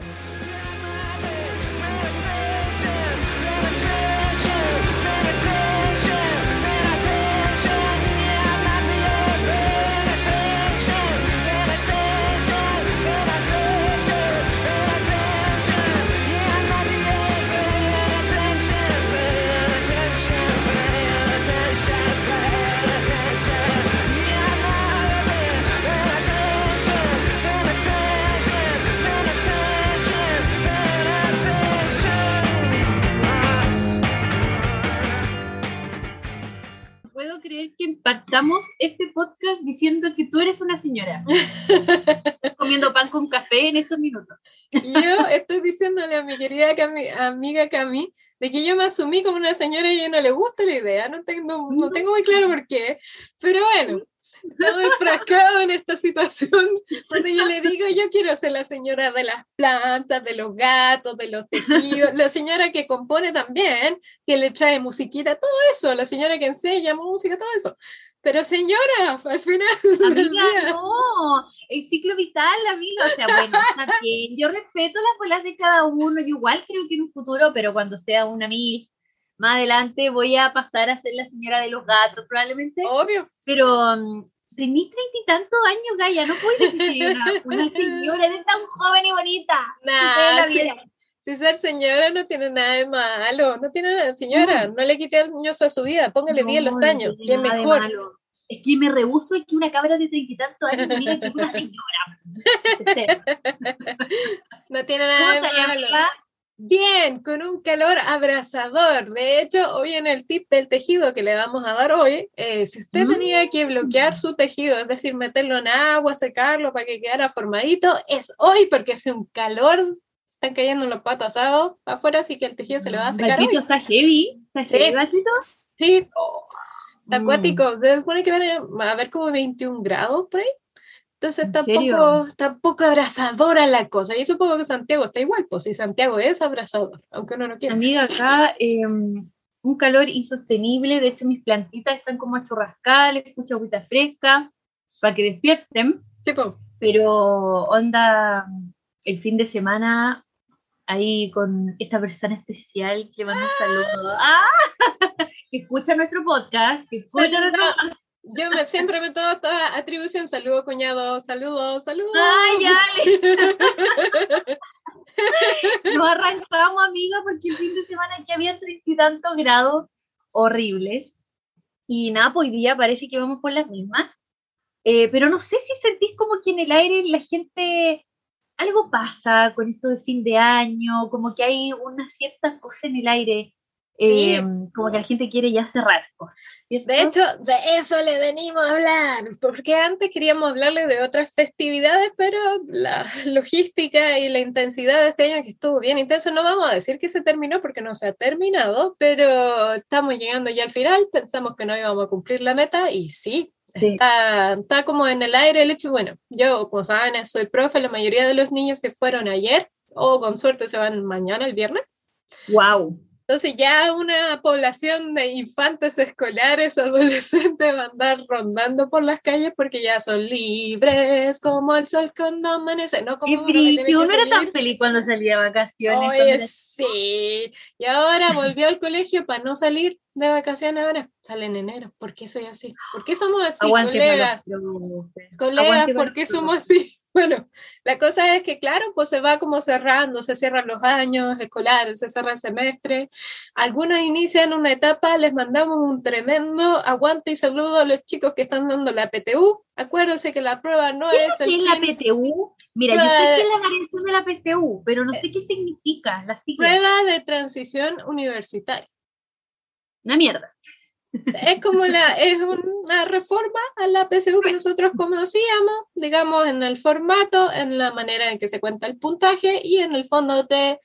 Bye. Este podcast diciendo que tú eres una señora. comiendo pan con café en estos minutos. Yo estoy diciéndole a mi querida amiga Cami de que yo me asumí como una señora y a ella no le gusta la idea. No tengo, no tengo muy claro por qué. Pero bueno, estamos enfrascados en esta situación cuando yo le digo, yo quiero ser la señora de las plantas, de los gatos, de los tejidos, la señora que compone también, que le trae musiquita, todo eso, la señora que enseña música, todo eso. Pero señora, al final... Amiga, no, el ciclo vital, amiga, o sea, bueno, está bien, yo respeto las bolas de cada uno, yo igual creo que en un futuro, pero cuando sea una mil más adelante voy a pasar a ser la señora de los gatos, probablemente. Obvio. Pero um, tenés treinta y tantos años, Gaia, no puedes ser una, una señora, eres tan joven y bonita. Nah, si, ser señora no tiene nada de malo, no tiene nada, señora, no le quite años a su vida, póngale bien los años, no que mejor. Es que me rehuso es que una cabra de treinta y tantos años me diga que es una señora. no tiene nada de malo. Bien, con un calor abrasador. De hecho, hoy en el tip del tejido que le vamos a dar hoy, eh, si usted tenía que bloquear su tejido, es decir, meterlo en agua, secarlo para que quedara formadito, es hoy porque hace un calor, están cayendo los patos asados afuera, así que el tejido se le va a secar. Hoy. está heavy, está heavy, Sí, está acuático. Se supone que va a haber como 21 grados por ahí. Entonces tampoco, tampoco abrazadora la cosa. Y supongo que Santiago está igual, pues si Santiago es abrazador, aunque uno no quiera. Amiga, acá em, un calor insostenible. De hecho, mis plantitas están como a churrascar, les puse agüita fresca para que despierten. Sí, pues. Pero onda, el fin de semana ahí con esta persona especial que manda un saludo. ¡Ah! Que escucha nuestro podcast, que escucha nuestro yo me, siempre me tomo esta atribución. Saludos, cuñado. Saludos, saludos. Ay, ay. Nos arrancamos, amiga, porque el fin de semana aquí había treinta y tantos grados horribles. Y nada, pues hoy día parece que vamos por las mismas. Eh, pero no sé si sentís como que en el aire la gente algo pasa con esto de fin de año, como que hay una cierta cosa en el aire. Em, como que la gente quiere ya cerrar cosas. De hecho, de eso le venimos a hablar, porque antes queríamos hablarle de otras festividades, pero la logística y la intensidad de este año que estuvo bien intenso, no vamos a decir que se terminó porque no se ha terminado, pero estamos llegando ya al final, pensamos que no íbamos a cumplir la meta y sí. Está, está como en el aire el hecho, bueno, yo como saben soy profe, la mayoría de los niños se fueron ayer o con suerte se van mañana, el viernes. Wow. Entonces ya una población de infantes escolares, adolescentes van a andar rondando por las calles porque ya son libres como el sol cuando amanece. No como uno, uno era tan feliz cuando salía de vacaciones. Oye, sí. Y ahora volvió al colegio para no salir de vacaciones ahora. Sale en enero. ¿Por qué soy así? ¿Por qué somos así, colegas? Colegas, ¿por qué somos así? Bueno, la cosa es que, claro, pues se va como cerrando, se cierran los años escolares, se cierra el semestre. Algunos inician una etapa, les mandamos un tremendo aguante y saludo a los chicos que están dando la PTU. Acuérdense que la prueba no es. ¿Qué es la PTU? Mira, yo sé que es la variación de la PTU, pero no sé qué significa la sigla. Prueba de transición universitaria. Una mierda es como la, es una reforma a la PSU que nosotros conocíamos, digamos, en el formato, en la manera en que se cuenta el puntaje y en el fondo te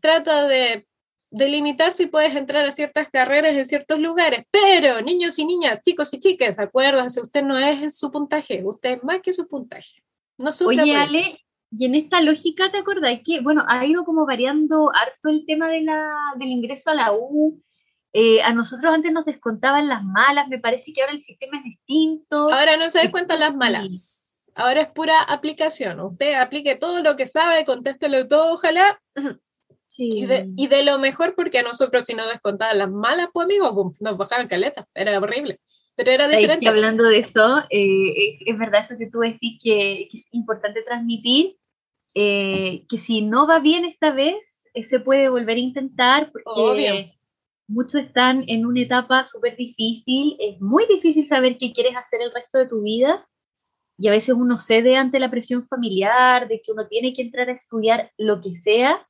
trata de delimitar si puedes entrar a ciertas carreras en ciertos lugares, pero niños y niñas, chicos y chicas, acuérdense, usted no es su puntaje, usted es más que su puntaje. No Oye, Ale, y en esta lógica, ¿te acuerdas que, bueno, ha ido como variando harto el tema de la, del ingreso a la U, eh, a nosotros antes nos descontaban las malas, me parece que ahora el sistema es distinto. Ahora no se descuentan las malas. Ahora es pura aplicación. Usted aplique todo lo que sabe, contéstelo todo, ojalá. Y, de, lo mejor, porque a nosotros si nos descontaban las malas, pues amigos, nos bajaban caletas. Era horrible. Pero era diferente. Y hablando de eso, eh, es, verdad eso que tú decís que, es importante transmitir, eh, que si no va bien esta vez, eh, se puede volver a intentar, porque muchos están en una etapa súper difícil, es muy difícil saber qué quieres hacer el resto de tu vida, y a veces uno cede ante la presión familiar de que uno tiene que entrar a estudiar lo que sea,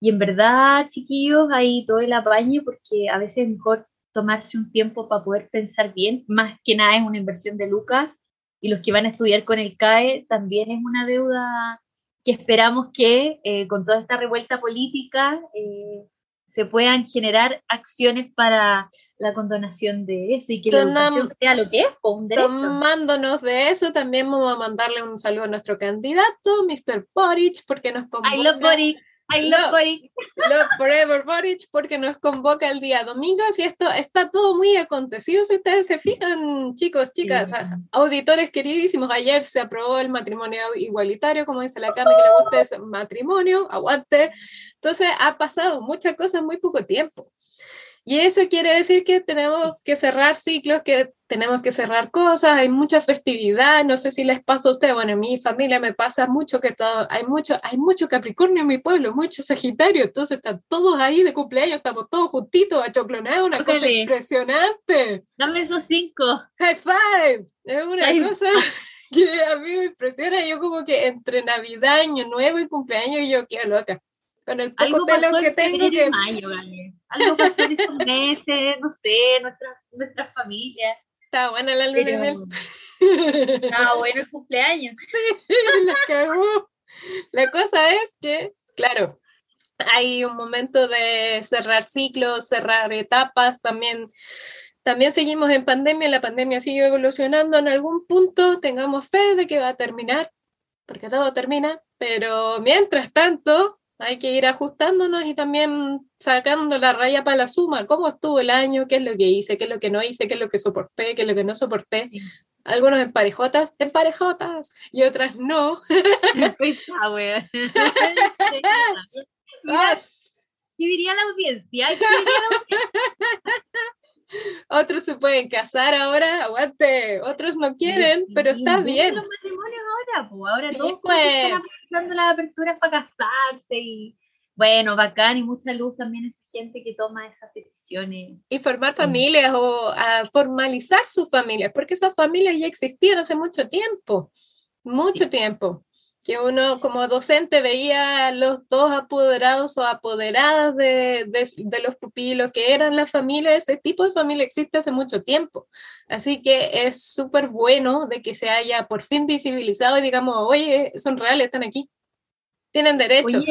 y en verdad, chiquillos, hay todo el apaño porque a veces es mejor tomarse un tiempo para poder pensar bien. Más que nada es una inversión de lucas y los que van a estudiar con el CAE también es una deuda que esperamos que eh, con toda esta revuelta política eh, se puedan generar acciones para la condonación de eso y que la educación sea lo que es, un derecho. Tomándonos de eso, también vamos a mandarle un saludo a nuestro candidato, Mr. Boric, porque nos convoca. I love Boric. I love, Boric. Love Forever Boric porque nos convoca el día domingo. Y esto está todo muy acontecido, si ustedes se fijan, chicos, chicas, auditores queridísimos, ayer se aprobó el matrimonio igualitario, como dice la Cami, que le gusta ese matrimonio, aguante. Entonces ha pasado muchas cosas en muy poco tiempo. Y eso quiere decir que tenemos que cerrar ciclos, que tenemos que cerrar cosas, hay mucha festividad, no sé si les pasa a ustedes, bueno, en mi familia me pasa mucho que todo, hay mucho, hay mucho Capricornio en mi pueblo, mucho Sagitario, entonces están todos ahí de cumpleaños, estamos todos juntitos, achoclonados, una cosa impresionante. Dame esos cinco. High five, es una cosa que a mí me impresiona, yo como que entre Navidad, Año Nuevo y cumpleaños yo quedo loca con el poco pelo que tengo que... Mayo, Algo pasó en esos meses, no sé, nuestra, nuestra familia. Está buena la luna en el... Está bueno el cumpleaños. la cagó. La cosa es que, claro, hay un momento de cerrar ciclos, cerrar etapas, también también seguimos en pandemia, la pandemia sigue evolucionando, en algún punto tengamos fe de que va a terminar, porque todo termina, pero mientras tanto, hay que ir ajustándonos y también sacando la raya para la suma. ¿Cómo estuvo el año? ¿Qué es lo que hice? ¿Qué es lo que no hice? ¿Qué es lo que soporté? ¿Qué es lo que no soporté? Algunos en parejotas, en parejotas, y otras no. ¿Qué diría la audiencia? Otros se pueden casar ahora, aguante. Otros no quieren, pero está bien. los matrimonios ahora, pues ahora todos dando las aperturas para casarse y bueno, bacán y mucha luz también esa gente que toma esas decisiones. Y formar familias o a formalizar sus familias, porque esas familias ya existían hace mucho tiempo, mucho tiempo. Que uno como docente veía a los dos apoderados o apoderadas de, de, los pupilos, que eran la familia, ese tipo de familia existe hace mucho tiempo. Así que es súper bueno de que se haya por fin visibilizado y digamos, oye, son reales, están aquí tienen derechos.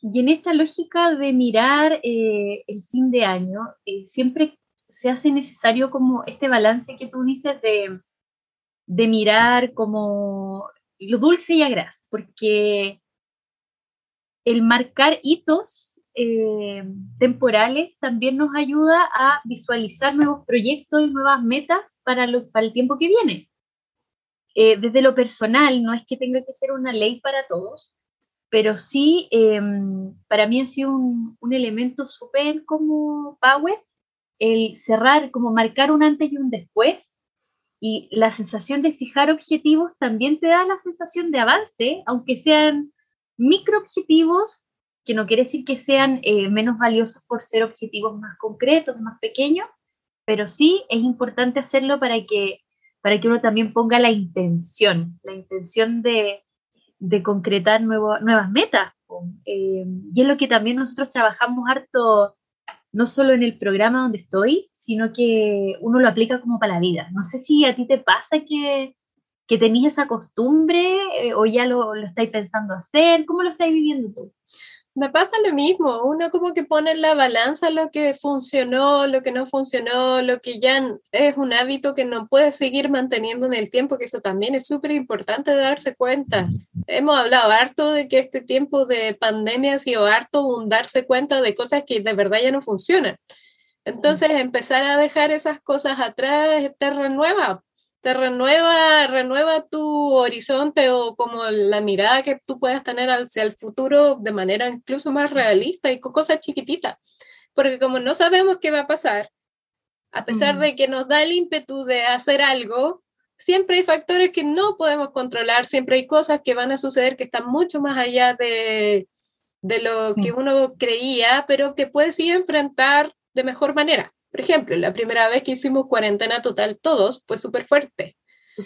y en esta lógica de mirar eh, el fin de año, eh, siempre se hace necesario como este balance que tú dices de, de mirar como lo dulce y agraz, porque el marcar hitos eh, temporales también nos ayuda a visualizar nuevos proyectos y nuevas metas para, el tiempo que viene. desde lo personal, no es que tenga que ser una ley para todos, pero sí em, para mí ha sido un, un elemento súper como power el cerrar, como marcar un antes y un después, y la sensación de fijar objetivos también te da la sensación de avance, aunque sean micro objetivos, que no quiere decir que sean eh, menos valiosos por ser objetivos más concretos, más pequeños, pero sí es importante hacerlo para que, para que uno también ponga la intención, la intención de, de concretar nuevas metas. Eh, y es lo que también nosotros trabajamos harto, no solo en el programa donde estoy, sino que uno lo aplica como para la vida. No sé si a ti te pasa que, que tenías esa costumbre eh, o ya lo, lo estáis pensando hacer. ¿Cómo lo estáis viviendo tú? Me pasa lo mismo, uno como que pone en la balanza lo que funcionó, lo que no funcionó, lo que ya es un hábito que no puede seguir manteniendo en el tiempo, que eso también es súper importante darse cuenta. Hemos hablado harto de que este tiempo de pandemia ha sido harto un darse cuenta de cosas que de verdad ya no funcionan. Entonces, empezar a dejar esas cosas atrás es terra nueva. Te renueva, renueva tu horizonte o como la mirada que tú puedas tener hacia el futuro de manera incluso más realista y con cosas chiquititas. Porque como no sabemos qué va a pasar, a pesar mm. de que nos da el ímpetu de hacer algo, siempre hay factores que no podemos controlar, siempre hay cosas que van a suceder que están mucho más allá de, de lo que mm. uno creía, pero que puedes ir a enfrentar de mejor manera. Por ejemplo, la primera vez que hicimos cuarentena total todos fue súper fuerte.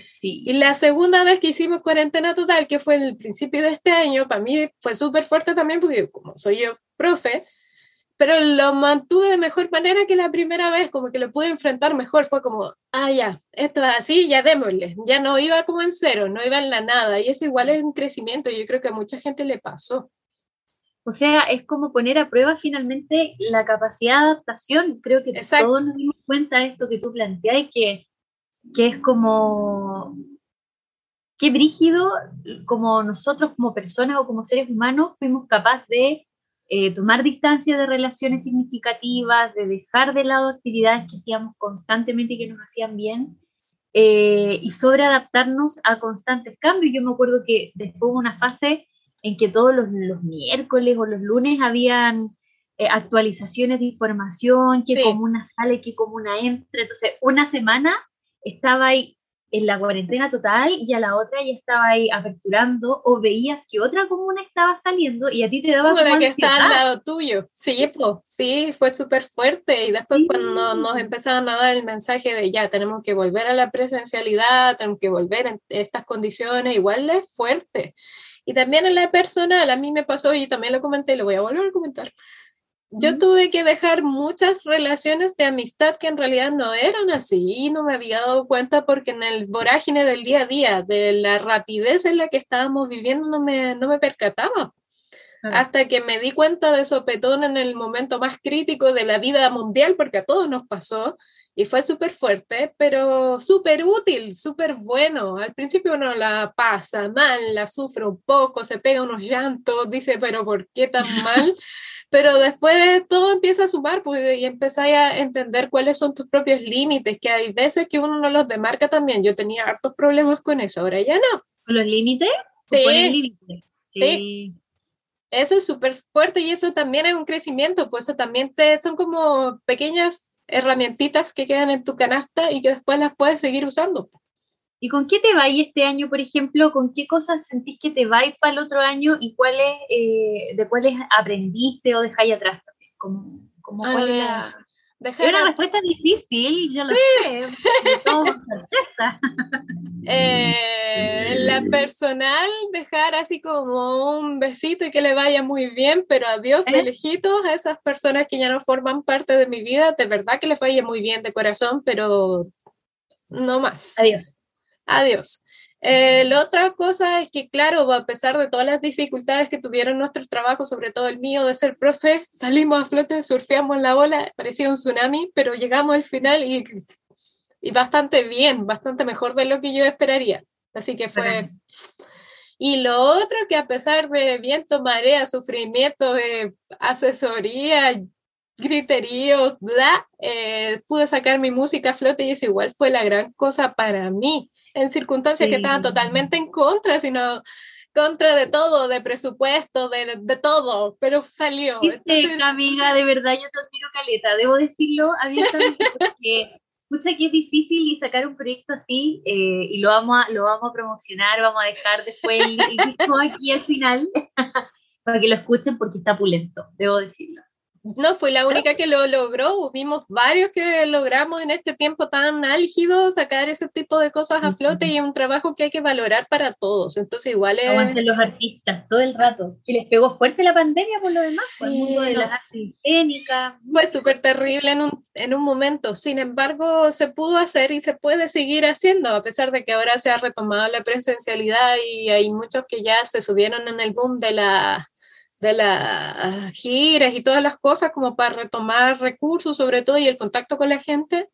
Sí. Y la segunda vez que hicimos cuarentena total, que fue en el principio de este año, para mí fue súper fuerte también porque como soy yo profe, pero lo mantuve de mejor manera que la primera vez, como que lo pude enfrentar mejor, fue como, ah, ya, esto es así, ya démosle, ya no iba como en cero, no iba en la nada, y eso igual es un crecimiento, yo creo que a mucha gente le pasó. O sea, es como poner a prueba finalmente la capacidad de adaptación. Creo que todos nos dimos cuenta de esto que tú planteas, que, que es como, qué brígido, como nosotros como personas o como seres humanos fuimos capaces de eh, tomar distancia de relaciones significativas, de dejar de lado actividades que hacíamos constantemente y que nos hacían bien, eh, y sobre adaptarnos a constantes cambios. Yo me acuerdo que después de una fase en que todos los, miércoles o los lunes habían eh, actualizaciones de información, qué comuna sale, qué comuna entra. Entonces, una semana estaba ahí en la cuarentena total y a la otra ya estaba ahí aperturando o veías que otra comuna estaba saliendo y a ti te daba como la que está al lado tuyo. Sí, pues, sí, fue súper fuerte y después cuando nos empezaban a dar el mensaje de ya tenemos que volver a la presencialidad, tenemos que volver en estas condiciones, igual es fuerte. Y también en la personal, a mí me pasó y también lo comenté, lo voy a volver a comentar. Yo tuve que dejar muchas relaciones de amistad que en realidad no eran así y no me había dado cuenta porque en el vorágine del día a día, de la rapidez en la que estábamos viviendo, no me, no me percataba. Hasta que me di cuenta de sopetón en el momento más crítico de la vida mundial, porque a todos nos pasó, y fue súper fuerte, pero súper útil, súper bueno. Al principio uno la pasa mal, la sufre un poco, se pega unos llantos, dice, pero ¿por qué tan mal? pero después todo empieza a sumar pues, y empezáis a entender cuáles son tus propios límites, que hay veces que uno no los demarca también. Yo tenía hartos problemas con eso, ahora ya no. ¿Con los límites? Sí. sí. Eso es súper fuerte y eso también es un crecimiento, pues eso también te, son como pequeñas herramientitas que quedan en tu canasta y que después las puedes seguir usando. ¿Y con qué te vais este año, por ejemplo? ¿Con qué cosas sentís que te vais para el otro año y cuáles, eh, de cuáles aprendiste o dejáis atrás? Como, como cuál es es una respuesta difícil, yo lo sé, certeza. Eh, la personal, dejar así como un besito y que le vaya muy bien, pero adiós de ¿Eh? lejitos a esas personas que ya no forman parte de mi vida, de verdad que les vaya muy bien de corazón, pero no más. Adiós. Adiós. Eh, la otra cosa es que, claro, a pesar de todas las dificultades que tuvieron nuestros trabajos, sobre todo el mío de ser profe, salimos a flote, surfeamos la ola, parecía un tsunami, pero llegamos al final y, y bastante bien, bastante mejor de lo que yo esperaría. Así que fue... Y lo otro que a pesar de viento, marea, sufrimiento, de asesoría, griteríos, bla, eh, pude sacar mi música a flote y eso igual fue la gran cosa para mí, en circunstancias que estaban totalmente en contra, sino contra de todo, de presupuesto, de, de todo, pero salió. Entonces... amiga, de verdad yo te admiro caleta, debo decirlo abiertamente porque escucha que es difícil y sacar un proyecto así eh, y lo vamos, a, lo vamos a promocionar, vamos a dejar después el, el disco aquí al final para que lo escuchen porque está pulento, debo decirlo. No fui la única que lo logró, vimos varios que logramos en este tiempo tan álgido sacar ese tipo de cosas a flote y es un trabajo que hay que valorar para todos. Entonces, igual es. Aguanten los artistas todo el rato. Que les pegó fuerte la pandemia por lo demás, por el mundo de las artes Fue súper terrible en un, en un momento. Sin embargo, se pudo hacer y se puede seguir haciendo, a pesar de que ahora se ha retomado la presencialidad y hay muchos que ya se subieron en el boom de la de las giras y todas las cosas como para retomar recursos sobre todo y el contacto con la gente,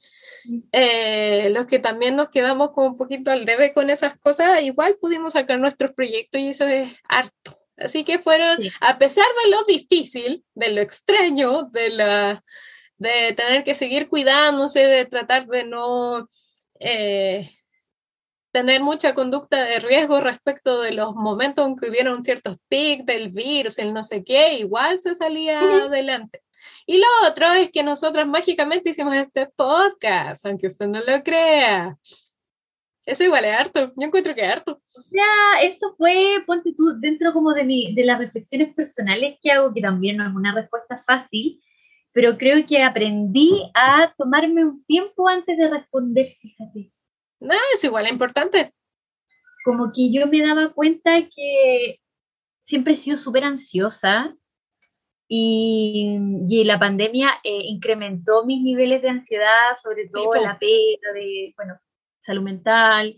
eh, los que también nos quedamos con un poquito al debe con esas cosas, igual pudimos sacar nuestros proyectos y eso es harto. Así que fueron, a pesar de lo difícil, de lo extraño, de, la, de tener que seguir cuidándose, de tratar de no... Eh, tener mucha conducta de riesgo respecto de los momentos en que hubieron ciertos pics del virus, el no sé qué, igual se salía adelante. Y lo otro es que nosotros mágicamente hicimos este podcast, aunque usted no lo crea. Eso igual es harto, yo encuentro que es harto. O sea, esto fue, ponte tú, dentro como de, mi, de las reflexiones personales que hago, que también no es una respuesta fácil, pero creo que aprendí a tomarme un tiempo antes de responder, fíjate. No, es igual, es importante. Como que yo me daba cuenta que siempre he sido súper ansiosa y, y, la pandemia eh, incrementó mis niveles de ansiedad, sobre todo la pena de, bueno, salud mental,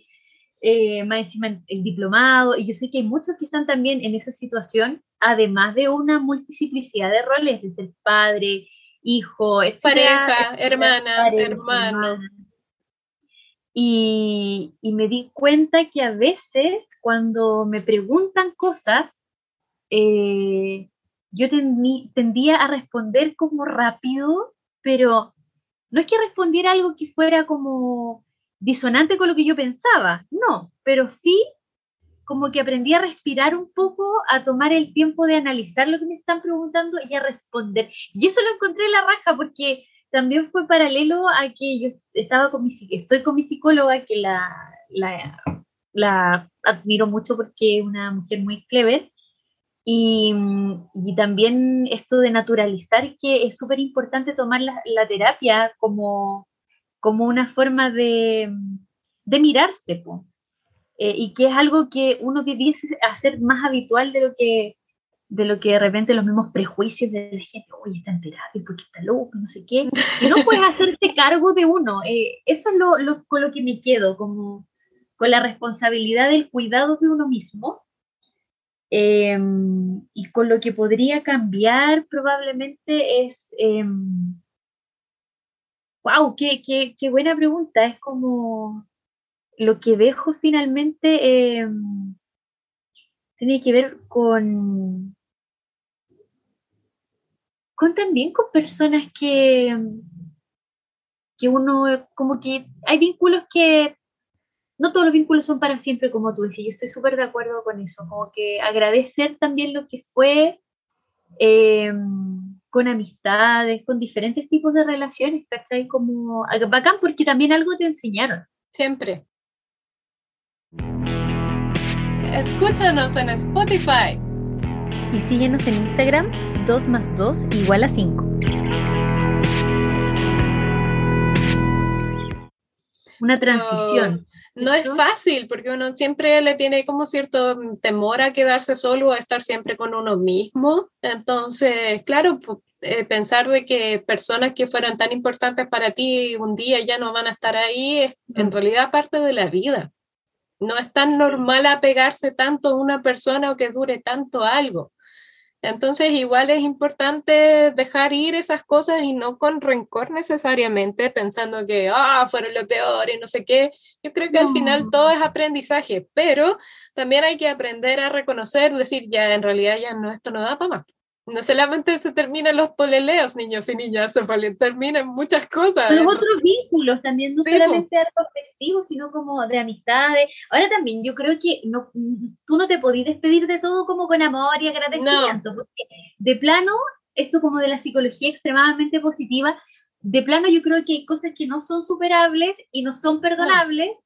eh, más encima el diplomado, y yo sé que hay muchos que están también en esa situación, además de una multiplicidad de roles, de ser padre, hijo, Pareja, hermana, hermano. Y, me di cuenta que a veces cuando me preguntan cosas, eh, yo tendía a responder como rápido, pero no es que respondiera algo que fuera como disonante con lo que yo pensaba, no, pero sí como que aprendí a respirar un poco, a tomar el tiempo de analizar lo que me están preguntando y a responder. Y eso lo encontré en la raja porque también fue paralelo a que yo estaba con mi, estoy con mi psicóloga, que la, la, la admiro mucho porque es una mujer muy clever. Y, y también esto de naturalizar que es súper importante tomar la, terapia como, como una forma de, de mirarse. Eh, y que es algo que uno debiese hacer más habitual de lo que de lo que de repente los mismos prejuicios de la gente, oye, está en terapia porque está loco, no sé qué, y no puedes hacerte cargo de uno. Eh, eso es lo, lo, con lo que me quedo, como con la responsabilidad del cuidado de uno mismo em, y con lo que podría cambiar probablemente es, wow, qué, qué, qué buena pregunta, es como lo que dejo finalmente eh, tiene que ver con, con también con personas que, que uno, como que hay vínculos que no todos los vínculos son para siempre, como tú decías. Yo estoy súper de acuerdo con eso. Como que agradecer también lo que fue eh, con amistades, con diferentes tipos de relaciones, ¿cachai? Como bacán porque también algo te enseñaron. Siempre. Escúchanos en Spotify. Y síguenos en Instagram 2 más 2 igual a 5. Una transición. No, es fácil porque uno siempre le tiene como cierto temor a quedarse solo o a estar siempre con uno mismo. Entonces, claro, eh, pensar de que personas que fueran tan importantes para ti un día ya no van a estar ahí es en mm. realidad parte de la vida. No es tan normal apegarse tanto a una persona o que dure tanto algo. Entonces, igual es importante dejar ir esas cosas y no con rencor necesariamente, pensando que, ah, fueron lo peor y no sé qué. Yo creo que al final todo es aprendizaje, pero también hay que aprender a reconocer, decir, ya, en realidad ya no, esto no da para más no solamente se terminan los poleleos, niños y niñas, se terminan muchas cosas. Los otros vínculos también, no solamente afectivos, sino como de amistades. Ahora también, yo creo que no, tú no te podías despedir de todo como con amor y agradecimiento, porque de plano, esto como de la psicología extremadamente positiva, de plano yo creo que hay cosas que no son superables y no son perdonables,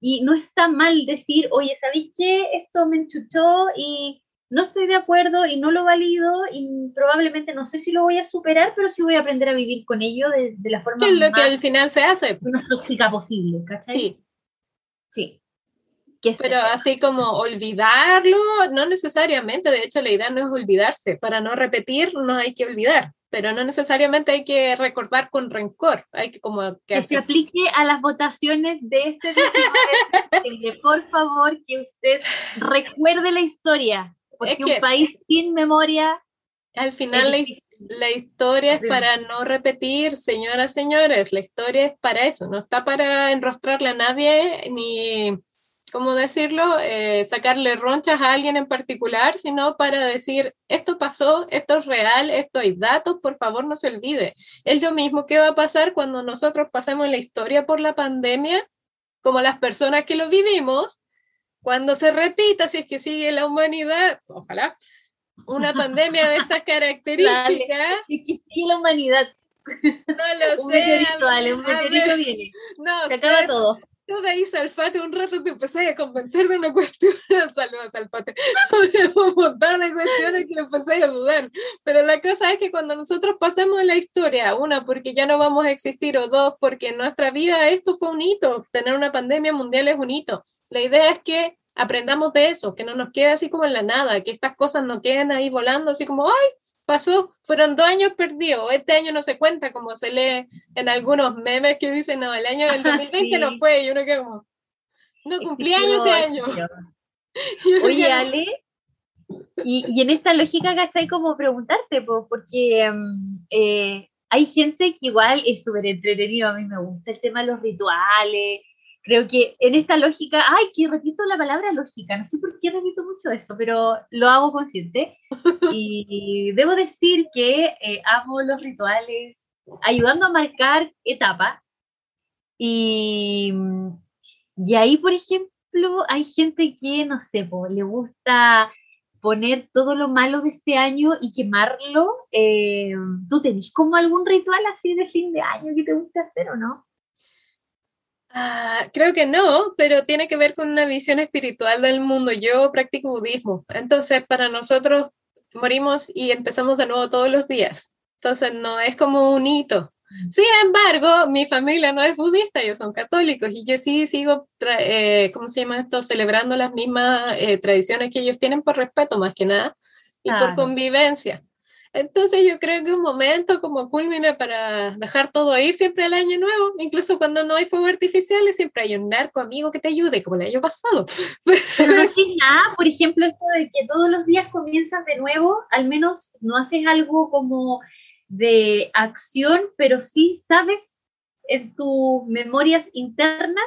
y no está mal decir, oye, ¿sabéis qué? Esto me enchuchó y no estoy de acuerdo y no lo valido y probablemente no sé si lo voy a superar, pero sí voy a aprender a vivir con ello de, la forma es lo que al final se hace? más tóxica posible, ¿cachai? Sí. Sí. pero así como olvidarlo, no necesariamente, de hecho la idea no es olvidarse, para no repetir no hay que olvidar, pero no necesariamente hay que recordar con rencor, hay que como que, se aplique a las votaciones de este 19 por favor que usted recuerde la historia, porque un país sin memoria. Al final la, historia es para no repetir, señoras, señores, la historia es para eso, no está para enrostrarle a nadie ni, ¿cómo decirlo?, eh, sacarle ronchas a alguien en particular, sino para decir, esto pasó, esto es real, esto hay datos, por favor no se olvide. Es lo mismo que va a pasar cuando nosotros pasemos la historia por la pandemia como las personas que lo vivimos, cuando se repita, si es que sigue la humanidad, ojalá, una pandemia de estas características. Si que sigue la humanidad. No lo un sé. meteorito, dale, un meteorito viene. No Se acaba todo. Tú veis Salfate un rato, te empecé a convencer de una cuestión. Saludos, Salfate. un montón de cuestiones que empecé a dudar. Pero la cosa es que cuando nosotros pasemos la historia, una, porque ya no vamos a existir, o dos, porque en nuestra vida esto fue un hito. Tener una pandemia mundial es un hito. La idea es que aprendamos de eso, que no nos quede así como en la nada, que estas cosas no queden ahí volando, así como, ¡ay! Pasó, fueron dos años perdidos, este año no se cuenta, como se lee en algunos memes que dicen, no, el año del 2020 no Sí. fue, y uno queda como, no cumplí años ese año. Oye, Ale, y, y en esta lógica, ¿cachai? Como preguntarte, po, porque mm, eh, hay gente que igual es súper entretenido, a mí me gusta el tema de los rituales, creo que en esta lógica, ay, que repito la palabra lógica, no sé por qué repito mucho eso, pero lo hago consciente, y debo decir que eh, amo los rituales, ayudando a marcar etapas, y, y ahí, por ejemplo, hay gente que, no sé, po, le gusta poner todo lo malo de este año y quemarlo. eh, ¿Tú tenés como algún ritual así de fin de año que te gusta hacer o no? Ah, creo que no, pero tiene que ver con una visión espiritual del mundo. Yo practico budismo, entonces para nosotros morimos y empezamos de nuevo todos los días. Entonces no es como un hito. Sin embargo, mi familia no es budista, ellos son católicos y yo sí sigo, eh, ¿cómo se llama esto? Celebrando las mismas eh, tradiciones que ellos tienen por respeto más que nada y por convivencia. Entonces yo creo que un momento como culmine para dejar todo ir siempre el año nuevo, incluso cuando no hay fuegos artificiales, siempre hay un narco amigo que te ayude, como el año pasado. Pero no haces nada, por ejemplo, esto de que todos los días comienzas de nuevo, al menos no haces algo como de acción, pero sí sabes en tus memorias internas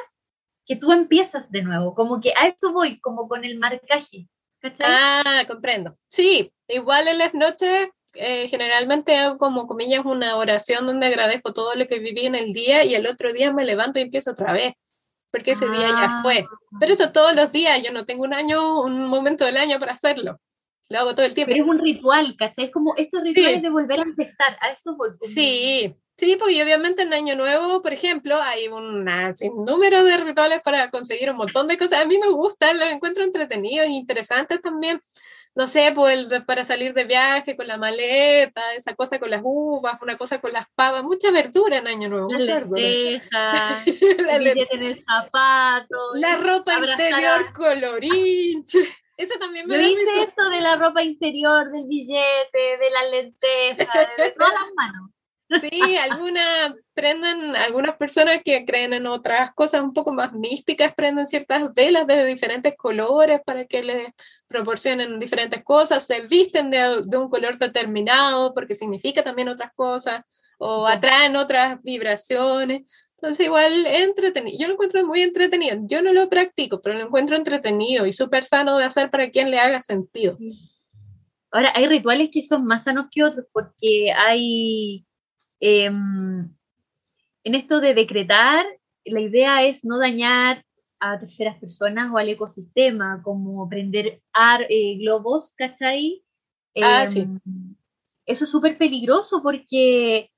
que tú empiezas de nuevo, como que a eso voy, como con el marcaje, ¿cachai? Ah, comprendo. Sí, igual en las noches eh, generalmente hago como comillas una oración donde agradezco todo lo que viví en el día y el otro día me levanto y empiezo otra vez, porque ese día ya Ah. fue. Pero eso todos los días, yo no tengo un año, un momento del año para hacerlo. Lo hago todo el tiempo. Pero es un ritual, ¿cachai? Es como estos Sí. rituales de volver a empezar, a eso voy. Sí, sí, y obviamente en Año Nuevo, por ejemplo, hay un número de rituales para conseguir un montón de cosas. A mí me gustan, los encuentro entretenidos e interesantes también. No sé, pues el para salir de viaje con la maleta, esa cosa con las uvas, una cosa con las pavas, mucha verdura en Año Nuevo, La mucha lenteja, La, el le- billete en el zapato. la ropa abrazar a- interior colorinche. Eso también me ¿Lo da viste eso de la ropa interior, del billete, de la lenteja, de todas las manos? Sí, algunas prenden, algunas personas que creen en otras cosas un poco más místicas, prenden ciertas velas de diferentes colores para que les proporcionen diferentes cosas, se visten de, de un color determinado porque significa también otras cosas o atraen otras vibraciones. Entonces igual es entretenido, yo lo encuentro muy entretenido, yo no lo practico, pero lo encuentro entretenido y súper sano de hacer para quien le haga sentido. Ahora, hay rituales que son más sanos que otros porque hay, em, en esto de decretar, la idea es no dañar a terceras personas o al ecosistema, como prender ar- eh, globos, ¿cachai? Ah, Em, sí. Eso es súper peligroso porque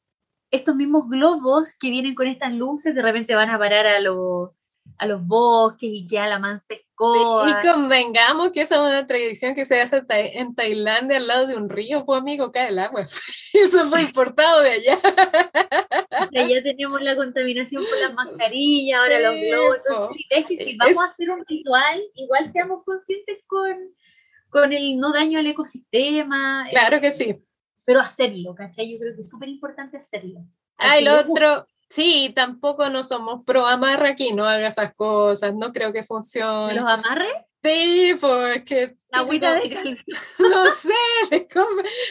estos mismos globos que vienen con estas luces de repente van a parar a, los a los bosques y que la man se Sí, y convengamos que esa es una tradición que se hace en Tailandia al lado de un río, pues amigo, cae el agua. Eso fue importado de allá. Ya tenemos la contaminación por las mascarillas, ahora los Sí, globos. po. Entonces, es que si Es- vamos a hacer un ritual, igual seamos conscientes con, con el no daño al ecosistema, eh, Claro que sí. pero hacerlo, ¿cachai? Yo creo que es súper importante hacerlo. Ah, el otro, sí, tampoco no somos pro amarra aquí, no haga esas cosas, no creo que funcione. ¿Los amarres? Sí, pues que La agüita de calzón. no sé,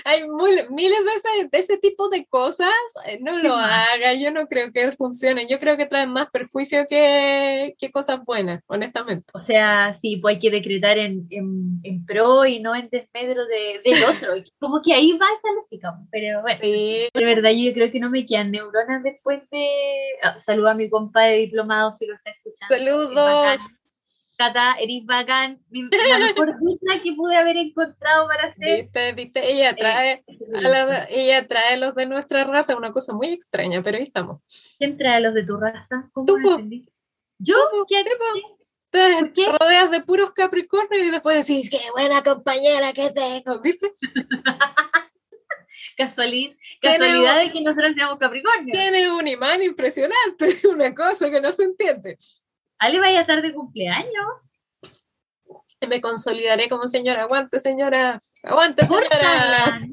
hay miles veces de ese tipo de cosas, eh, no lo haga, yo no creo que funcione, yo creo que traen más perjuicio que, que cosas buenas, honestamente. O sea, sí, pues hay que decretar en, en, en pro y no en desmedro de, del otro, como que ahí va esa lógica, pero bueno, de verdad yo creo que no me quedan neuronas después de... Oh, saludo a mi compadre diplomado si lo está escuchando. Saludos. Cata, eres bacán, la mejor que pude haber encontrado para hacer. Viste, viste, ella eh, trae, ella trae los de nuestra raza, una cosa muy extraña, pero ahí estamos. ¿Quién trae los de tu raza? ¿Cómo ¿Tú, ¿Yo? ¿Qué, te rodeas de puros Capricornios y después decís, qué buena compañera que tengo, ¿viste? Casualidad, casualidad de que nosotros seamos Capricornio. Tiene un imán impresionante, una cosa que no se entiende. Ale vaya a estar de cumpleaños. Me consolidaré como señora. Aguante, señora. Aguante, señora.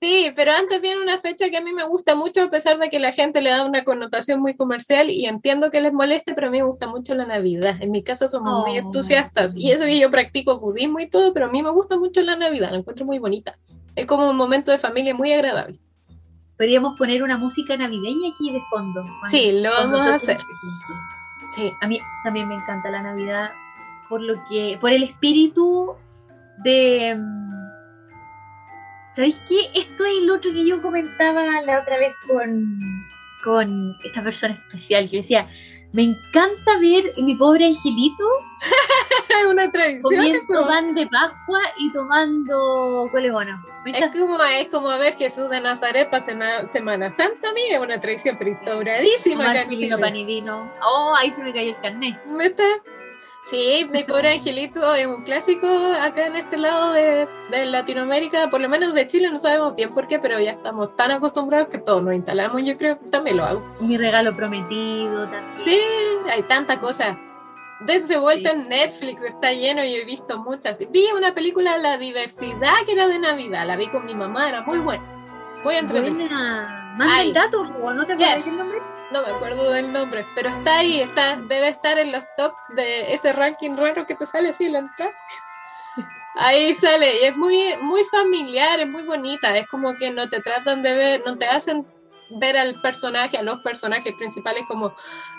Sí, pero antes viene una fecha que a mí me gusta mucho, a pesar de que la gente le da una connotación muy comercial y entiendo que les moleste, pero a mí me gusta mucho la Navidad. En mi casa somos muy oh, entusiastas y eso que yo practico budismo y todo, pero a mí me gusta mucho la Navidad, la encuentro muy bonita. Es como un momento de familia muy agradable. Podríamos poner una música navideña aquí de fondo. sí, lo vamos a hacer. Sí, a mí también me encanta la Navidad por lo que, por el espíritu de mm, ¿Sabéis qué? Esto es lo otro que yo comentaba la otra vez con, con esta persona especial que decía, me encanta ver mi pobre angelito una tradición comiendo pan de Pascua y tomando bueno. Es como, es como ver Jesús de Nazaret para Semana Santa, es una tradición pero instauradísima. pan y vino. Oh, ahí se me cayó el carnet. ¿Viste? Sí, mi pobre angelito es un clásico acá en este lado de, Latinoamérica, por lo menos de Chile, no sabemos bien por qué, pero ya estamos tan acostumbrados que todos nos instalamos, yo creo que también lo hago. Mi regalo prometido también. Sí, hay tanta cosa. Desde vuelta en Netflix está lleno y he visto muchas. Vi una película La diversidad que era de Navidad, la vi con mi mamá, era muy buena. Muy entretenida. Manda el dato, ¿no te el nombre? No me acuerdo del nombre, pero está ahí, está, debe estar en los top de ese ranking raro que te sale así la entrada. Ahí sale, y es muy, muy familiar, es muy bonita, es como que no te tratan de ver, no te hacen ver al personaje, a los personajes principales como,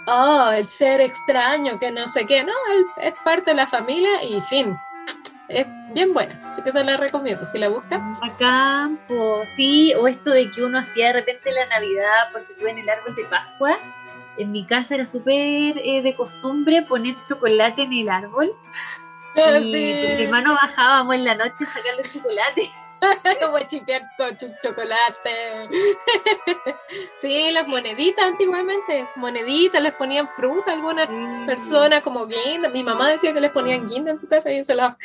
oh, el ser extraño, que no sé qué, no, él es parte de la familia y fin, es bien buena, así que se la recomiendo, si la buscan. Acá, pues sí, o esto de que uno hacía de repente la Navidad porque tuve en el árbol de Pascua. En mi casa era súper eh, de costumbre poner chocolate en el árbol. Ah, y mi hermano bajábamos en la noche a sacar los chocolates. Como a chipear con chocolate. sí, las moneditas antiguamente. Moneditas, les ponían fruta a algunas personas como guinda. Mi mamá decía que les ponían guinda en su casa y se las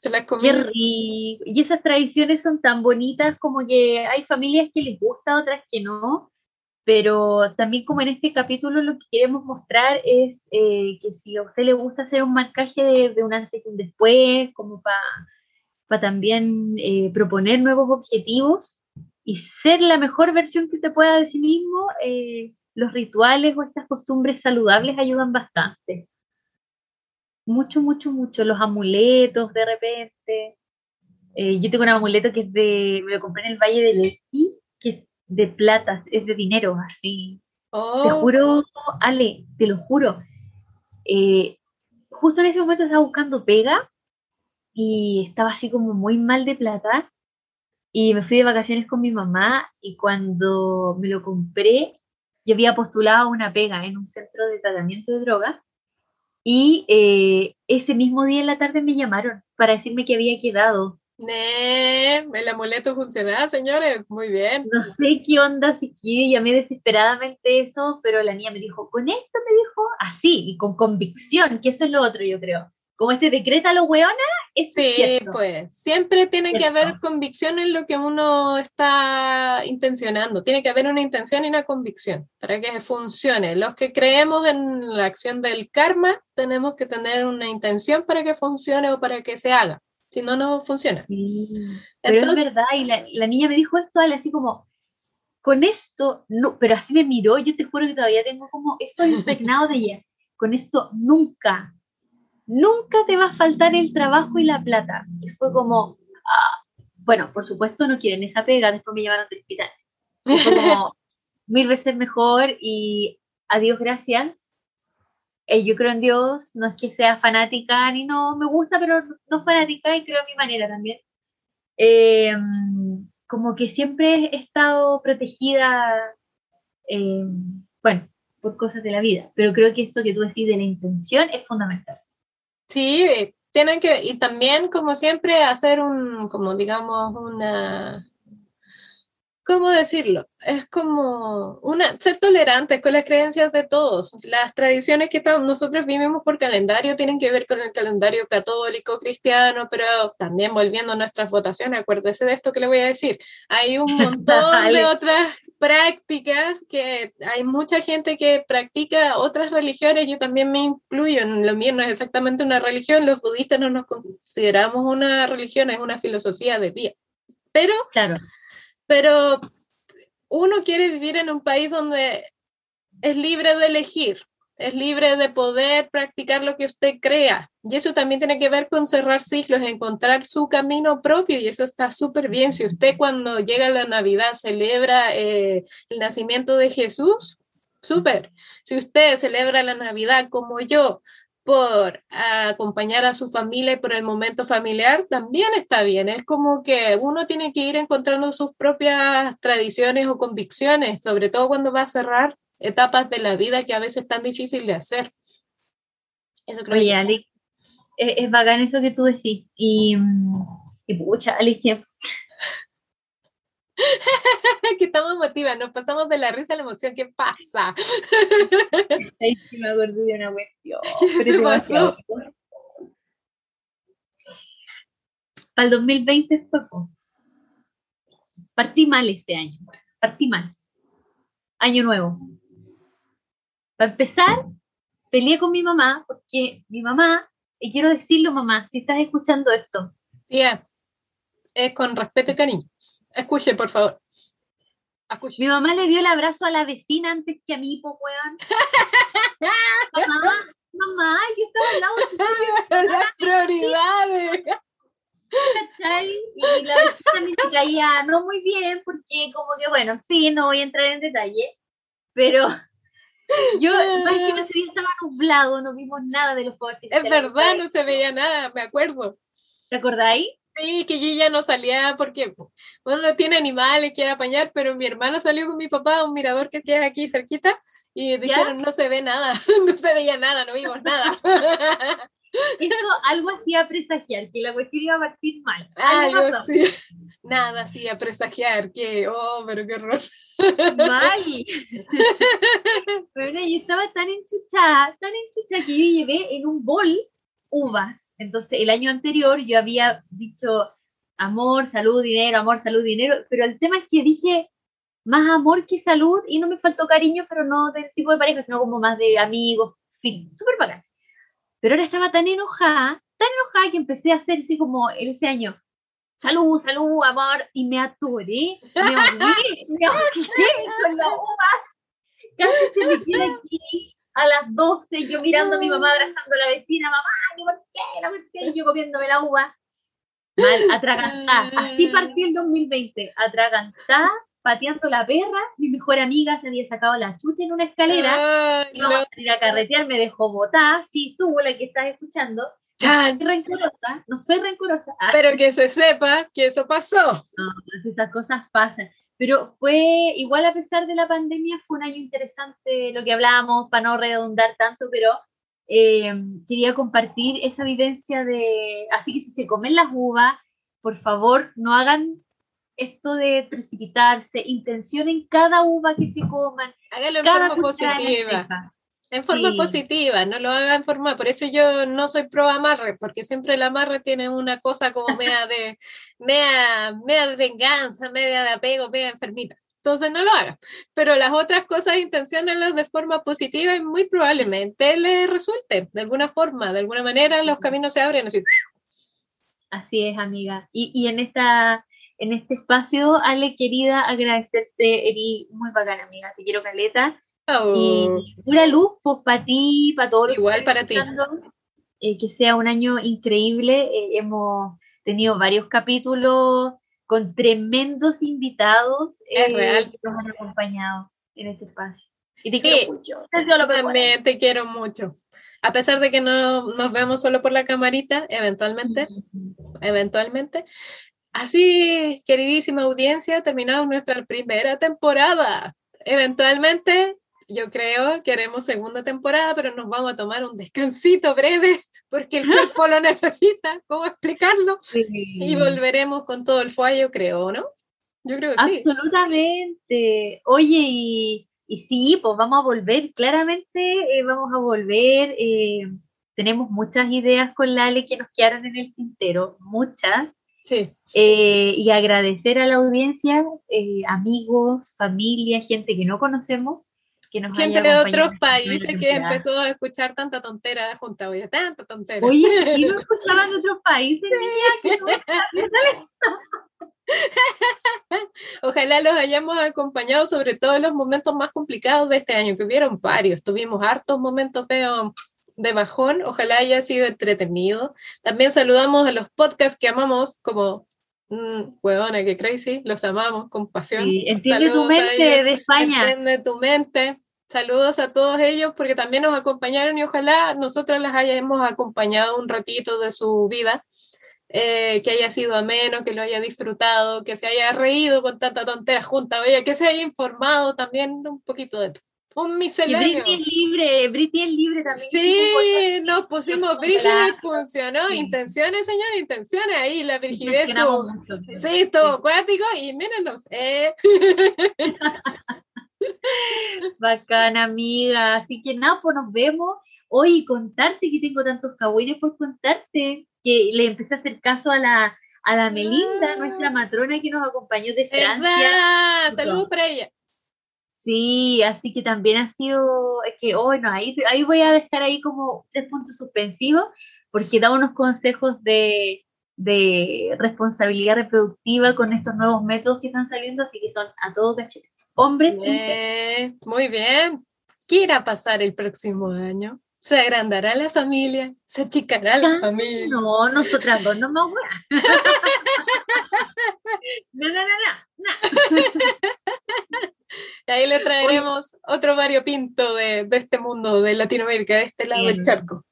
se las Qué rico. Y esas tradiciones son tan bonitas como que hay familias que les gusta, otras que no. Pero también como en este capítulo lo que queremos mostrar es eh, que si a usted le gusta hacer un marcaje de, un antes y un después, como para también eh, proponer nuevos objetivos y ser la mejor versión que usted pueda de sí mismo, eh, los rituales o estas costumbres saludables ayudan bastante mucho, mucho, mucho. Los amuletos de repente. Eh, yo tengo un amuleto que es de, me lo compré en el Valle del Esquí, que es de plata, es de dinero, así. Te oh. juro, Ale, te lo juro. Eh, justo en ese momento estaba buscando pega y estaba así como muy mal de plata. Y me fui de vacaciones con mi mamá y cuando me lo compré, yo había postulado una pega en un centro de tratamiento de drogas y eh, ese mismo día en la tarde me llamaron para decirme que había quedado. Ne, el amuleto funcionaba, señores, muy bien. No sé qué onda, si yo llamé desesperadamente eso, pero la niña me dijo, con esto me dijo así, y con convicción, que eso es lo otro, yo creo como este decreta lo weona, es sí, pues siempre tiene que haber convicción en lo que uno está intencionando. Tiene que haber una intención y una convicción para que funcione. Los que creemos en la acción del karma, tenemos que tener una intención para que funcione o para que se haga. Si no, no funciona. pero es verdad, y la, niña me dijo esto, así como, con esto, no, pero así me miró, yo te juro que todavía tengo como eso impregnado de ella. Con esto nunca nunca te va a faltar el trabajo y la plata. Y fue como, ah, bueno, por supuesto no quieren esa pega, después me llevaron al hospital. fue como mil veces mejor y a Dios gracias. Eh, yo creo en Dios, no es que sea fanática ni no, me gusta, pero no fanática y creo a mi manera también. Eh, como que siempre he estado protegida, eh, bueno, por cosas de la vida, pero creo que esto que tú decís de la intención es fundamental. Sí, tienen que, y también como siempre hacer un, como digamos, una, ¿cómo decirlo? Es como una, ser tolerantes con las creencias de todos. Las tradiciones que nosotros vivimos por calendario tienen que ver con el calendario católico, cristiano, pero también volviendo a nuestras votaciones, acuérdese de esto que le voy a decir. Hay un montón de otras prácticas que hay mucha gente que practica otras religiones, yo también me incluyo, en lo mío no es exactamente una religión, los budistas no nos consideramos una religión, es una filosofía de vida. Pero claro pero uno quiere vivir en un país donde es libre de elegir, es libre de poder practicar lo que usted crea. Y eso también tiene que ver con cerrar ciclos, encontrar su camino propio y eso está súper bien. Si usted cuando llega la Navidad celebra eh, el nacimiento de Jesús, súper. Si usted celebra la Navidad como yo, por acompañar a su familia y por el momento familiar, también está bien. Es como que uno tiene que ir encontrando sus propias tradiciones o convicciones, sobre todo cuando va a cerrar etapas de la vida que a veces es tan difícil de hacer. Eso creo Oye, Ali, es, bacán eso que tú decís. Y, y pucha, Alicia, que estamos emotivas, nos pasamos de la risa a la emoción. ¿Qué pasa? Ay, sí me acordé de una cuestión. ¿Qué pasó? Para el 2020 fue Partí mal este año. Partí mal. Año nuevo. Para empezar, peleé con mi mamá porque mi mamá, y quiero decirlo mamá, si estás escuchando esto. Sí, es con respeto y cariño. Escuche, por favor. Mi mamá le dio el abrazo a la vecina antes que a mí, po, weón. mamá, mamá, yo estaba al lado de Las prioridades. Y la vecina me caía no muy bien, porque como que, bueno, sí, no voy a entrar en detalle, pero yo, que ese día estaba nublado, no vimos nada de los fuegos Es verdad, no se veía nada, me acuerdo. ¿Te acordáis? Sí, que yo ya no salía porque uno no tiene animales, quiere apañar, pero mi hermana salió con mi papá a un mirador que queda aquí cerquita y dijeron, no se ve nada, no se veía nada, no vimos nada. Eso algo hacía presagiar, que la cuestión iba a partir mal. Algo, sí. Nada hacía presagiar, que, oh, pero qué horror. Mal. Pero yo estaba tan enchuchada, tan enchuchada que yo llevé en un bol uvas. Entonces, el año anterior yo había dicho amor, salud, dinero, amor, salud, dinero, pero el tema es que dije más amor que salud y no me faltó cariño, pero no del tipo de pareja, sino como más de amigos, fin, súper bacán. Pero ahora estaba tan enojada, tan enojada que empecé a hacer así como ese año, salud, salud, amor, y me atoré, me ahogué, me ahogué con la uva, casi se me queda aquí a las 12, yo mirando a mi mamá abrazando a la vecina, mamá, ¿por qué? ¿por qué? Y yo comiéndome la uva. Mal, atragantada. Así partí el 2020, atragantada, pateando la perra. Mi mejor amiga se había sacado la chucha en una escalera. y a ir a carretear, me dejó botar. Sí, tú, la que estás escuchando. Soy rencorosa, no soy rencorosa. Pero que se sepa que eso pasó. No, pues esas cosas pasan. Pero fue igual a pesar de la pandemia, fue un año interesante lo que hablábamos, para no redundar tanto, pero eh, quería compartir esa evidencia de, así que si se comen las uvas, por favor no hagan esto de precipitarse, intencionen cada uva que se coman. Háganlo en forma positiva. En forma positiva, no lo hagan en forma, por eso yo no soy pro amarre, porque siempre el amarre tiene una cosa como media de, media, media de venganza, media de apego, media enfermita entonces no lo haga. Pero las otras cosas, intenciones de forma positiva y muy probablemente le resulte de alguna forma, de alguna manera los caminos se abren así. Así es, amiga. Y, y en, esta, en este espacio, Ale, querida, agradecerte, Eri, muy bacana, amiga. Te quiero caleta. Y pura luz, pues para ti, para todos Igual para ti. eh, que sea un año increíble. Eh, hemos tenido varios capítulos con tremendos invitados Es real. que nos han acompañado en este espacio. Y te Sí, quiero mucho. También te quiero mucho. A pesar de que no nos vemos solo por la camarita, eventualmente, eventualmente. Así, queridísima audiencia, terminamos nuestra primera temporada. Eventualmente, yo creo que haremos segunda temporada, pero nos vamos a tomar un descansito breve porque el cuerpo lo necesita. ¿Cómo explicarlo? Sí. Y volveremos con todo el fallo, creo, ¿no? Yo creo que sí. Absolutamente. Oye, y, y sí, pues vamos a volver, claramente eh, vamos a volver. eh, tenemos muchas ideas con Lale que nos quedaron en el tintero, muchas. Sí. eh, y agradecer a la audiencia, eh, amigos, familia, gente que no conocemos, que nos Gente de otros países que empezó a escuchar tanta tontera junta, oye, tanta tontera. Oye, ¿sí no escuchaban otros países? Ojalá los hayamos acompañado sobre todo en los momentos más complicados de este año, que hubieron varios. Tuvimos hartos momentos pero de bajón. Ojalá haya sido entretenido. También saludamos a los podcasts que amamos, como mm, Huevona, que crazy, los amamos con pasión. Sí, entiende tu Saludos a mente de España. Entiende tu mente. Saludos a todos ellos porque también nos acompañaron y ojalá nosotros las hayamos acompañado un ratito de su vida, eh, que haya sido ameno, que lo haya disfrutado, que se haya reído con tanta tontera junta, oye, que se haya informado también un poquito de todo. Un misceláneo. Britney es libre, Britney es libre también. Sí, nos pusimos Nos brígidos y gracias. funcionó. Sí. Intenciones, señores, intenciones. Ahí la Mencionamos estuvo mucho. Sí, estuvo acuático y mírenos. Eh. Bacana, amiga. Así que nada, pues nos vemos. Hoy contarte que tengo tantos cagüines por contarte, que le empecé a hacer caso a la, a la Melinda, Ah. nuestra matrona que nos acompañó de Francia. Saludos para ella. Sí, así que también ha sido, es que, bueno, ahí, ahí voy a dejar ahí como tres puntos suspensivos, porque da unos consejos de, de responsabilidad reproductiva con estos nuevos métodos que están saliendo, así que son a todos cachetes, hombres y muy bien. ¿Qué irá a pasar el próximo año? ¿Se agrandará la familia? ¿Se achicará la Ah, familia? No, nosotras dos no más weá. No, no, no, no, no. Y ahí le traeremos otro variopinto de, de este mundo de Latinoamérica, de este lado del charco.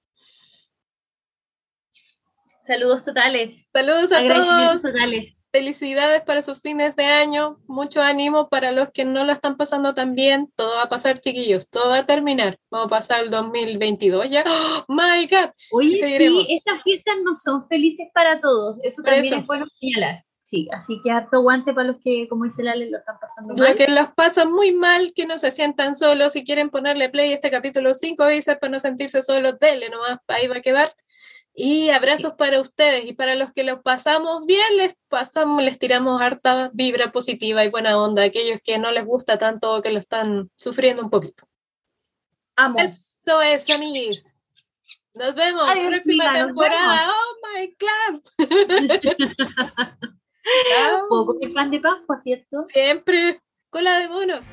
Saludos totales. Saludos a todos. totales. Felicidades para sus fines de año. Mucho ánimo para los que no lo están pasando tan bien. Todo va a pasar, chiquillos. Todo va a terminar. Vamos a pasar el 2022 ya. ¡Oh, my God! Oye, sí, estas fiestas no son felices para todos. Eso Por también eso. es bueno señalar. Sí, así que harto guante para los que, como dice Lale, lo están pasando mal. que los pasa muy mal, que no se sientan solos. Si quieren ponerle play a este capítulo cinco veces para no sentirse solos, denle nomás. Ahí va a quedar. Y abrazos para ustedes. Y para los que lo pasamos bien, les pasamos, les tiramos harta vibra positiva y buena onda. a Aquellos que no les gusta tanto o que lo están sufriendo un poquito. Amo. Eso es, amiguis. Nos vemos Adiós, próxima temporada. Oh my God. Puedo comer pan de Pascua, ¿cierto? Siempre cola de monos.